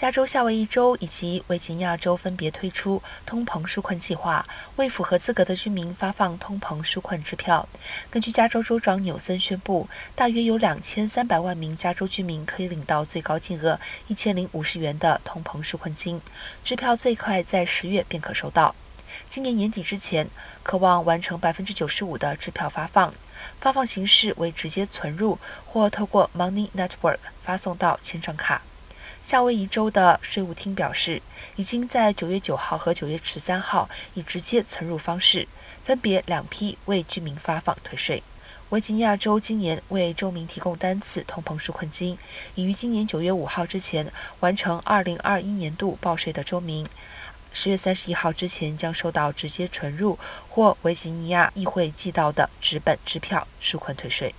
加州、夏威夷州以及维吉尼亚州分别推出通膨纾困计划，为符合资格的居民发放通膨纾困支票。根据加州州长纽森宣布，大约有两千三百万名加州居民可以领到最高金额一千零五十元的通膨纾困金，支票最快在十月便可收到。今年年底之前，渴望完成百分之九十五的支票发放，发放形式为直接存入或透过 Money Network 发送到签证卡。夏威夷州的税务厅表示，已经在九月九号和九月十三号以直接存入方式，分别两批为居民发放退税。维吉尼亚州今年为州民提供单次通膨纾困金，已于今年九月五号之前完成二零二一年度报税的州民，十月三十一号之前将收到直接存入或维吉尼亚议会寄到的纸本支票纾困退税。